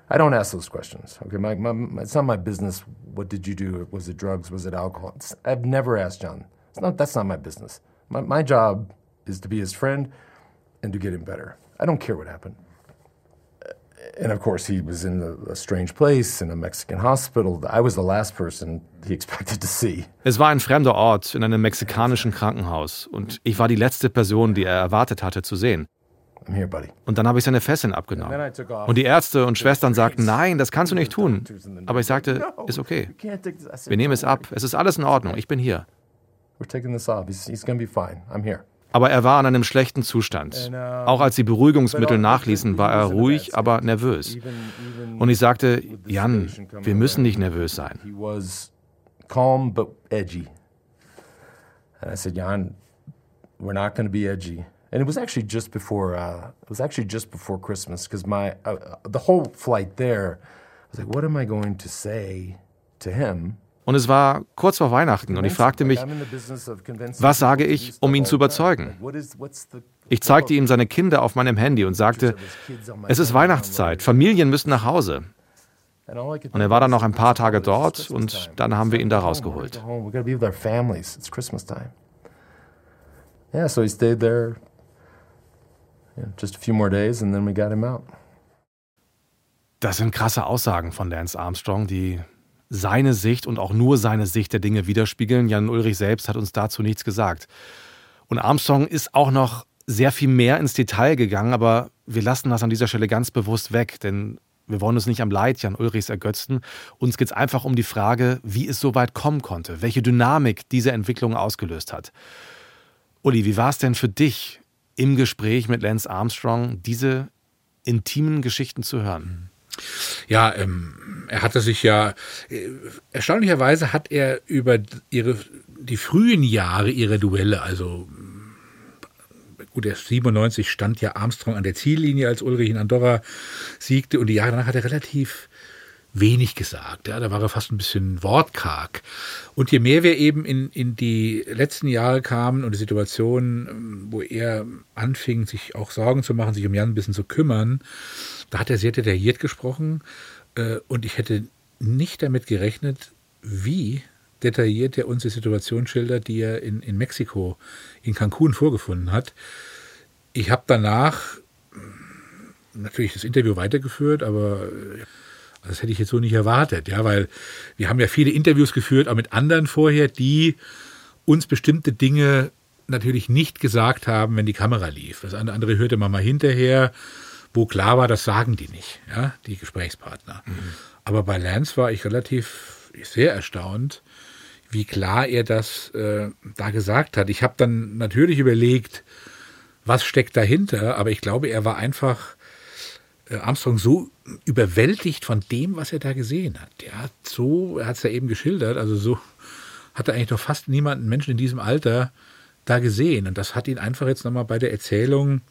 Speaker 4: I don't ask those questions. Okay, my, my, my, it's not my business. What did you do? Was it drugs? Was it alcohol? It's, I've never asked John. It's not. That's not my business. My, my job is to be his friend and to get him better. I don't care what happened. And of course, he was in a, a strange place in a Mexican hospital. I was the last person he expected to see.
Speaker 7: Es war ein fremder Ort in einem mexikanischen Krankenhaus und ich war die letzte Person, die er erwartet hatte zu sehen.
Speaker 4: I'm here, buddy.
Speaker 7: Und dann habe ich seine Fesseln abgenommen. Und die Ärzte und Schwestern sagten, nein, das kannst du nicht tun. Aber ich sagte, ist okay. Wir nehmen es ab. Es ist alles in Ordnung. Ich bin hier.
Speaker 4: We're taking this off. He's, he's gonna be fine. I'm here.
Speaker 7: Aber er war in einem schlechten Zustand. Auch als die Beruhigungsmittel nachließen, war er ruhig, aber nervös. Und ich sagte, Jan, wir müssen nicht nervös sein.
Speaker 4: Calm but edgy. And I said, Jan, we're not going to be edgy. And it was actually just before. Uh, it was actually just before Christmas because my uh, the whole flight there. I was like, what am I going to say to him?
Speaker 7: Und es war kurz vor Weihnachten und ich fragte mich, was sage ich, um ihn zu überzeugen? Ich zeigte ihm seine Kinder auf meinem Handy und sagte, es ist Weihnachtszeit, Familien müssen nach Hause. Und er war dann noch ein paar Tage dort und dann haben wir ihn da rausgeholt.
Speaker 4: We're going to be with our families. It's Christmas time. Yeah, so he stayed there yeah, just a few more days and then we got him out.
Speaker 7: Das sind krasse Aussagen von Lance Armstrong, die seine Sicht und auch nur seine Sicht der Dinge widerspiegeln. Jan Ulrich selbst hat uns dazu nichts gesagt. Und Armstrong ist auch noch sehr viel mehr ins Detail gegangen, aber wir lassen das an dieser Stelle ganz bewusst weg, denn wir wollen uns nicht am Leid Jan Ulrichs ergötzen. Uns geht es einfach um die Frage, wie es so weit kommen konnte, welche Dynamik diese Entwicklung ausgelöst hat. Uli, wie war es denn für dich im Gespräch mit Lance Armstrong, diese intimen Geschichten zu hören?
Speaker 9: Ja, ähm, er hatte sich ja, äh, erstaunlicherweise hat er über ihre, die frühen Jahre ihrer Duelle, also gut, der 97 stand ja Armstrong an der Ziellinie, als Ulrich in Andorra siegte und die Jahre danach hat er relativ wenig gesagt. Ja, da war er fast ein bisschen wortkarg. Und je mehr wir eben in, in die letzten Jahre kamen und die Situation, wo er anfing, sich auch Sorgen zu machen, sich um Jan ein bisschen zu kümmern, da hat er sehr detailliert gesprochen äh, und ich hätte nicht damit gerechnet, wie detailliert er uns die Situation schildert, die er in, in Mexiko, in Cancun vorgefunden hat. Ich habe danach natürlich das Interview weitergeführt, aber das hätte ich jetzt so nicht erwartet, ja, weil wir haben ja viele Interviews geführt, auch mit anderen vorher, die uns bestimmte Dinge natürlich nicht gesagt haben, wenn die Kamera lief. Das andere hörte man mal hinterher, wo klar war, das sagen die nicht, ja, die Gesprächspartner. Mhm. Aber bei Lance war ich relativ sehr erstaunt, wie klar er das äh, da gesagt hat. Ich habe dann natürlich überlegt, was steckt dahinter, aber ich glaube, er war einfach äh, Armstrong so überwältigt von dem, was er da gesehen hat. Er hat so, er hat es ja eben geschildert, also so hat er eigentlich doch fast niemanden Menschen in diesem Alter da gesehen. Und das hat ihn einfach jetzt nochmal bei der Erzählung,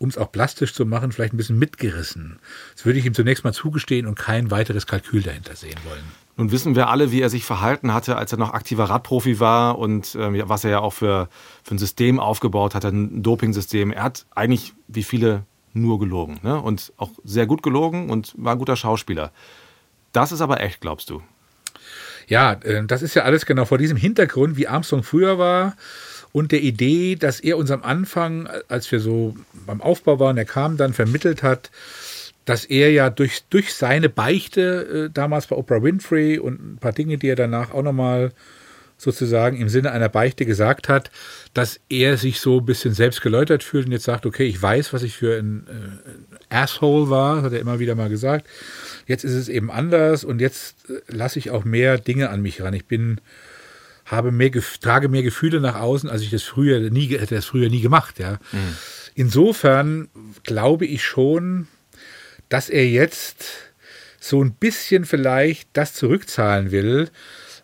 Speaker 9: um es auch plastisch zu machen, vielleicht ein bisschen mitgerissen. Das würde ich ihm zunächst mal zugestehen und kein weiteres Kalkül dahinter sehen wollen.
Speaker 7: Nun wissen wir alle, wie er sich verhalten hatte, als er noch aktiver Radprofi war und äh, was er ja auch für, für ein System aufgebaut hat, ein Dopingsystem. Er hat eigentlich, wie viele, nur gelogen ne? und auch sehr gut gelogen und war ein guter Schauspieler. Das ist aber echt, glaubst du?
Speaker 9: Ja, äh, das ist ja alles genau vor diesem Hintergrund, wie Armstrong früher war und der Idee, dass er uns am Anfang, als wir so beim Aufbau waren, er kam dann, vermittelt hat, dass er ja durch, durch seine Beichte äh, damals bei Oprah Winfrey und ein paar Dinge, die er danach auch nochmal sozusagen im Sinne einer Beichte gesagt hat, dass er sich so ein bisschen selbst geläutert fühlt und jetzt sagt, okay, ich weiß, was ich für ein, äh, Asshole war, hat er immer wieder mal gesagt. Jetzt ist es eben anders und jetzt äh, lasse ich auch mehr Dinge an mich ran. Ich bin habe mehr, trage mehr Gefühle nach außen, als ich das früher nie hätte das früher nie gemacht, ja. Mhm. Insofern glaube ich schon, dass er jetzt so ein bisschen vielleicht das zurückzahlen will,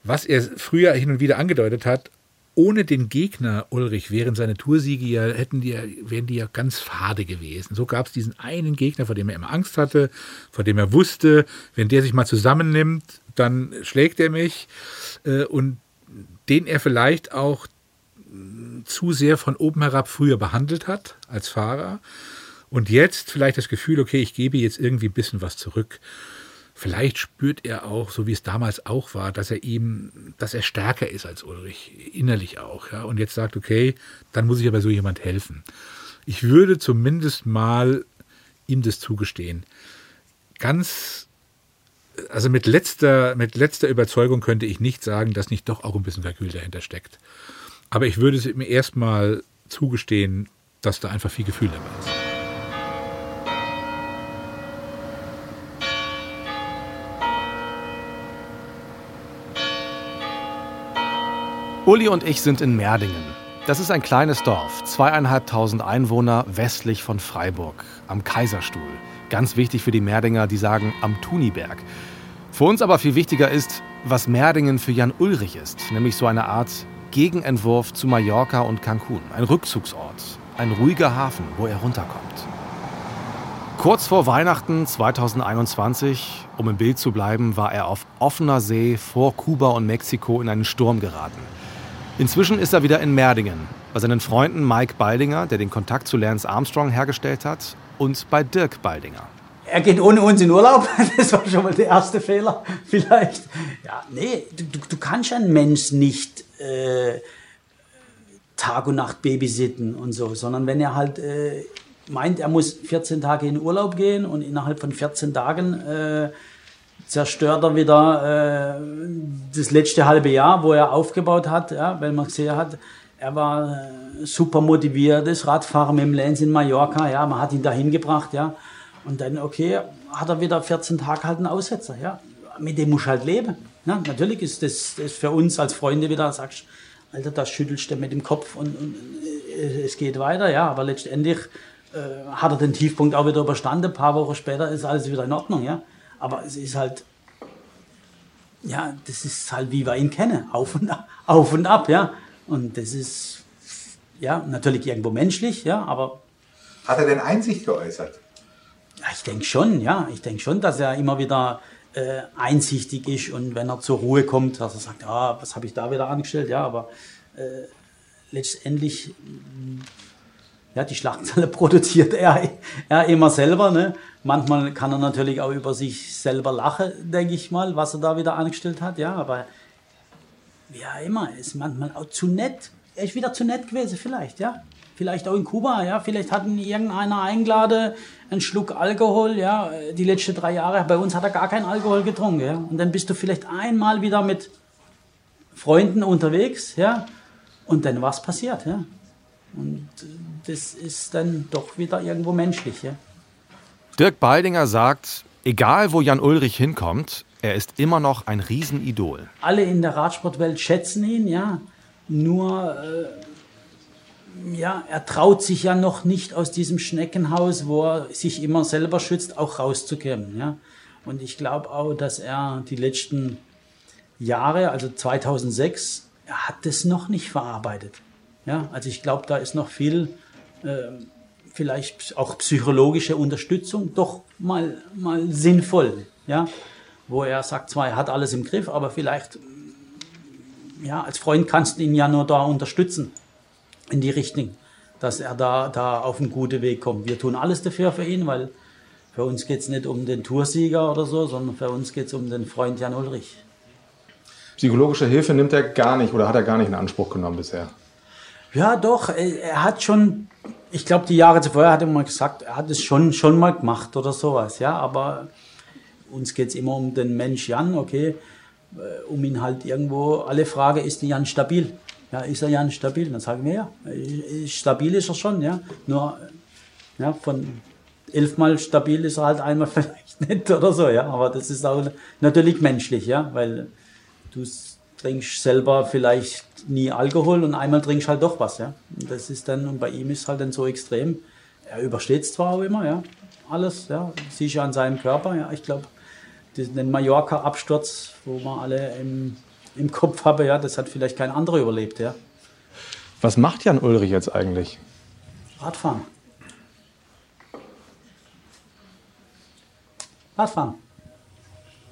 Speaker 9: was er früher hin und wieder angedeutet hat, ohne den Gegner Ulrich wären seine Toursiege ja, hätten die, wären die ja ganz fade gewesen. So gab es diesen einen Gegner, vor dem er immer Angst hatte, vor dem er wusste, wenn der sich mal zusammennimmt, dann schlägt er mich. Äh, und den er vielleicht auch zu sehr von oben herab früher behandelt hat als Fahrer. Und jetzt vielleicht das Gefühl, okay, ich gebe jetzt irgendwie ein bisschen was zurück. Vielleicht spürt er auch, so wie es damals auch war, dass er ihm, dass er stärker ist als Ulrich, innerlich auch, ja. Und jetzt sagt, okay, dann muss ich aber so jemand helfen. Ich würde zumindest mal ihm das zugestehen. Ganz, also mit letzter, mit letzter Überzeugung könnte ich nicht sagen, dass nicht doch auch ein bisschen Kalkül dahinter steckt. Aber ich würde es ihm erstmal zugestehen, dass da einfach viel Gefühl dabei ist.
Speaker 7: Uli und ich sind in Merdingen. Das ist ein kleines Dorf, zweieinhalbtausend Einwohner westlich von Freiburg, am Kaiserstuhl. Ganz wichtig für die Merdinger, die sagen am Tuniberg. Für uns aber viel wichtiger ist, was Merdingen für Jan Ulrich ist, nämlich so eine Art Gegenentwurf zu Mallorca und Cancun. Ein Rückzugsort, ein ruhiger Hafen, wo er runterkommt. Kurz vor Weihnachten 2021, um im Bild zu bleiben, war er auf offener See vor Kuba und Mexiko in einen Sturm geraten. Inzwischen ist er wieder in Merdingen, bei seinen Freunden Mike Baldinger, der den Kontakt zu Lance Armstrong hergestellt hat, und bei Dirk Baldinger.
Speaker 10: Er geht ohne uns in Urlaub. Das war schon mal der erste Fehler, vielleicht. Ja, nee, du, du kannst einen Mensch nicht äh, Tag und Nacht babysitten und so, sondern wenn er halt äh, meint, er muss 14 Tage in Urlaub gehen und innerhalb von 14 Tagen äh, zerstört er wieder äh, das letzte halbe Jahr, wo er aufgebaut hat, ja, weil man gesehen hat, er war äh, super motiviertes Radfahrer mit dem Lenz in Mallorca, ja, man hat ihn dahin gebracht, ja, und dann, okay, hat er wieder 14 Tage halt einen Aussetzer, ja, mit dem muss halt leben, ja, natürlich ist das, das für uns als Freunde wieder, sagst, Alter, das schüttelst du mit dem Kopf und, und äh, es geht weiter, ja, aber letztendlich äh, hat er den Tiefpunkt auch wieder überstanden, ein paar Wochen später ist alles wieder in Ordnung, ja, aber es ist halt, ja, das ist halt, wie wir ihn kennen, auf und ab, auf und ab, ja. Und das ist, ja, natürlich irgendwo menschlich, ja, aber.
Speaker 20: Hat er denn Einsicht geäußert?
Speaker 10: Ja, ich denke schon, ja. Ich denke schon, dass er immer wieder äh, einsichtig ist und wenn er zur Ruhe kommt, dass er sagt, ah, was habe ich da wieder angestellt, ja, aber äh, letztendlich ja, die Schlagzeile produziert er, er immer selber. Ne? Manchmal kann er natürlich auch über sich selber lachen, denke ich mal, was er da wieder angestellt hat. Ja, aber wie ja immer, ist manchmal auch zu nett. Er ist wieder zu nett gewesen, vielleicht, ja. Vielleicht auch in Kuba, ja. Vielleicht hat ihn irgendeiner eingeladen, einen Schluck Alkohol, ja. Die letzten drei Jahre, bei uns hat er gar keinen Alkohol getrunken, ja. Und dann bist du vielleicht einmal wieder mit Freunden unterwegs, ja. Und dann was passiert, ja. Und das ist dann doch wieder irgendwo menschlich. Ja?
Speaker 7: Dirk Baldinger sagt, egal wo Jan Ulrich hinkommt, er ist immer noch ein Riesenidol.
Speaker 10: Alle in der Radsportwelt schätzen ihn, ja. Nur, äh, ja, er traut sich ja noch nicht aus diesem Schneckenhaus, wo er sich immer selber schützt, auch rauszukommen, ja. Und ich glaube auch, dass er die letzten Jahre, also 2006, er hat das noch nicht verarbeitet. Ja, also ich glaube, da ist noch viel, vielleicht auch psychologische Unterstützung, doch mal, mal sinnvoll. Ja, wo er sagt zwar, er hat alles im Griff, aber vielleicht, ja, als Freund kannst du ihn ja nur da unterstützen in die Richtung, dass er da, da auf einen guten Weg kommt. Wir tun alles dafür für ihn, weil für uns geht es nicht um den Toursieger oder so, sondern für uns geht es um den Freund Jan Ulrich.
Speaker 13: Psychologische Hilfe nimmt er gar nicht oder hat er gar nicht in Anspruch genommen bisher?
Speaker 10: Ja, doch. Er hat schon, ich glaube, die Jahre zuvor hat er mal gesagt, er hat es schon, schon mal gemacht oder sowas. Ja, aber uns geht es immer um den Mensch Jan, okay. äh, um ihn halt irgendwo, alle Frage, ist Jan stabil? Ja, ist er Jan stabil? Dann sagen wir ja, stabil ist er schon, ja. Nur ja, von elfmal stabil ist er halt einmal vielleicht nicht oder so, ja. Aber das ist auch natürlich menschlich, ja, weil du trinkst selber vielleicht nie Alkohol und einmal trinkst halt doch was, ja. Und das ist dann, und bei ihm ist halt dann so extrem, er übersteht es zwar auch immer, ja, alles, ja, siehst du an seinem Körper, ja, ich glaube, den Mallorca-Absturz, wo wir alle im, im Kopf haben, ja, das hat vielleicht kein anderer überlebt, ja.
Speaker 13: Was macht Jan Ulrich jetzt eigentlich?
Speaker 10: Radfahren. Radfahren.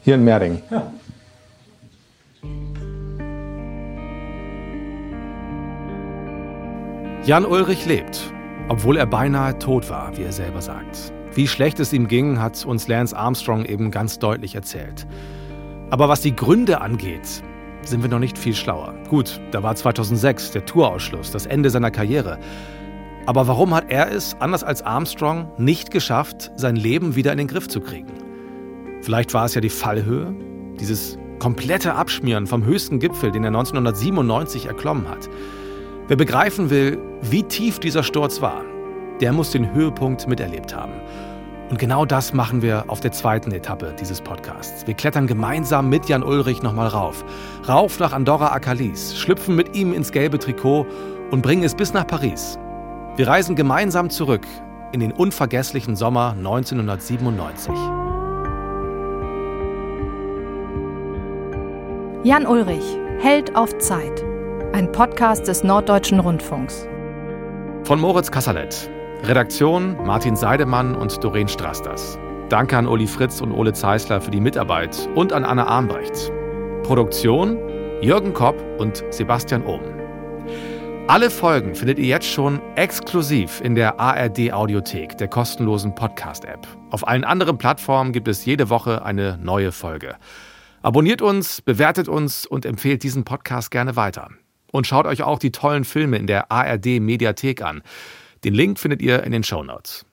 Speaker 13: Hier in Merding.
Speaker 10: Ja.
Speaker 7: Jan Ulrich lebt, obwohl er beinahe tot war, wie er selber sagt. Wie schlecht es ihm ging, hat uns Lance Armstrong eben ganz deutlich erzählt. Aber was die Gründe angeht, sind wir noch nicht viel schlauer. Gut, da war 2006 der Tourausschluss, das Ende seiner Karriere. Aber warum hat er es, anders als Armstrong, nicht geschafft, sein Leben wieder in den Griff zu kriegen? Vielleicht war es ja die Fallhöhe, dieses komplette Abschmieren vom höchsten Gipfel, den er 1997 erklommen hat. Wer begreifen will, wie tief dieser Sturz war, der muss den Höhepunkt miterlebt haben. Und genau das machen wir auf der zweiten Etappe dieses Podcasts. Wir klettern gemeinsam mit Jan Ulrich nochmal rauf. Rauf nach Andorra Akalis, schlüpfen mit ihm ins gelbe Trikot und bringen es bis nach Paris. Wir reisen gemeinsam zurück in den unvergesslichen Sommer 1997.
Speaker 8: Jan Ulrich, Held auf Zeit. Ein Podcast des Norddeutschen Rundfunks.
Speaker 7: Von Moritz Kassalet. Redaktion Martin Seidemann und Doreen Strasters. Danke an Uli Fritz und Ole Zeisler für die Mitarbeit und an Anna Armbrecht. Produktion Jürgen Kopp und Sebastian Ohm. Alle Folgen findet ihr jetzt schon exklusiv in der ARD Audiothek, der kostenlosen Podcast-App. Auf allen anderen Plattformen gibt es jede Woche eine neue Folge. Abonniert uns, bewertet uns und empfehlt diesen Podcast gerne weiter. Und schaut euch auch die tollen Filme in der ARD Mediathek an. Den Link findet ihr in den Show Notes.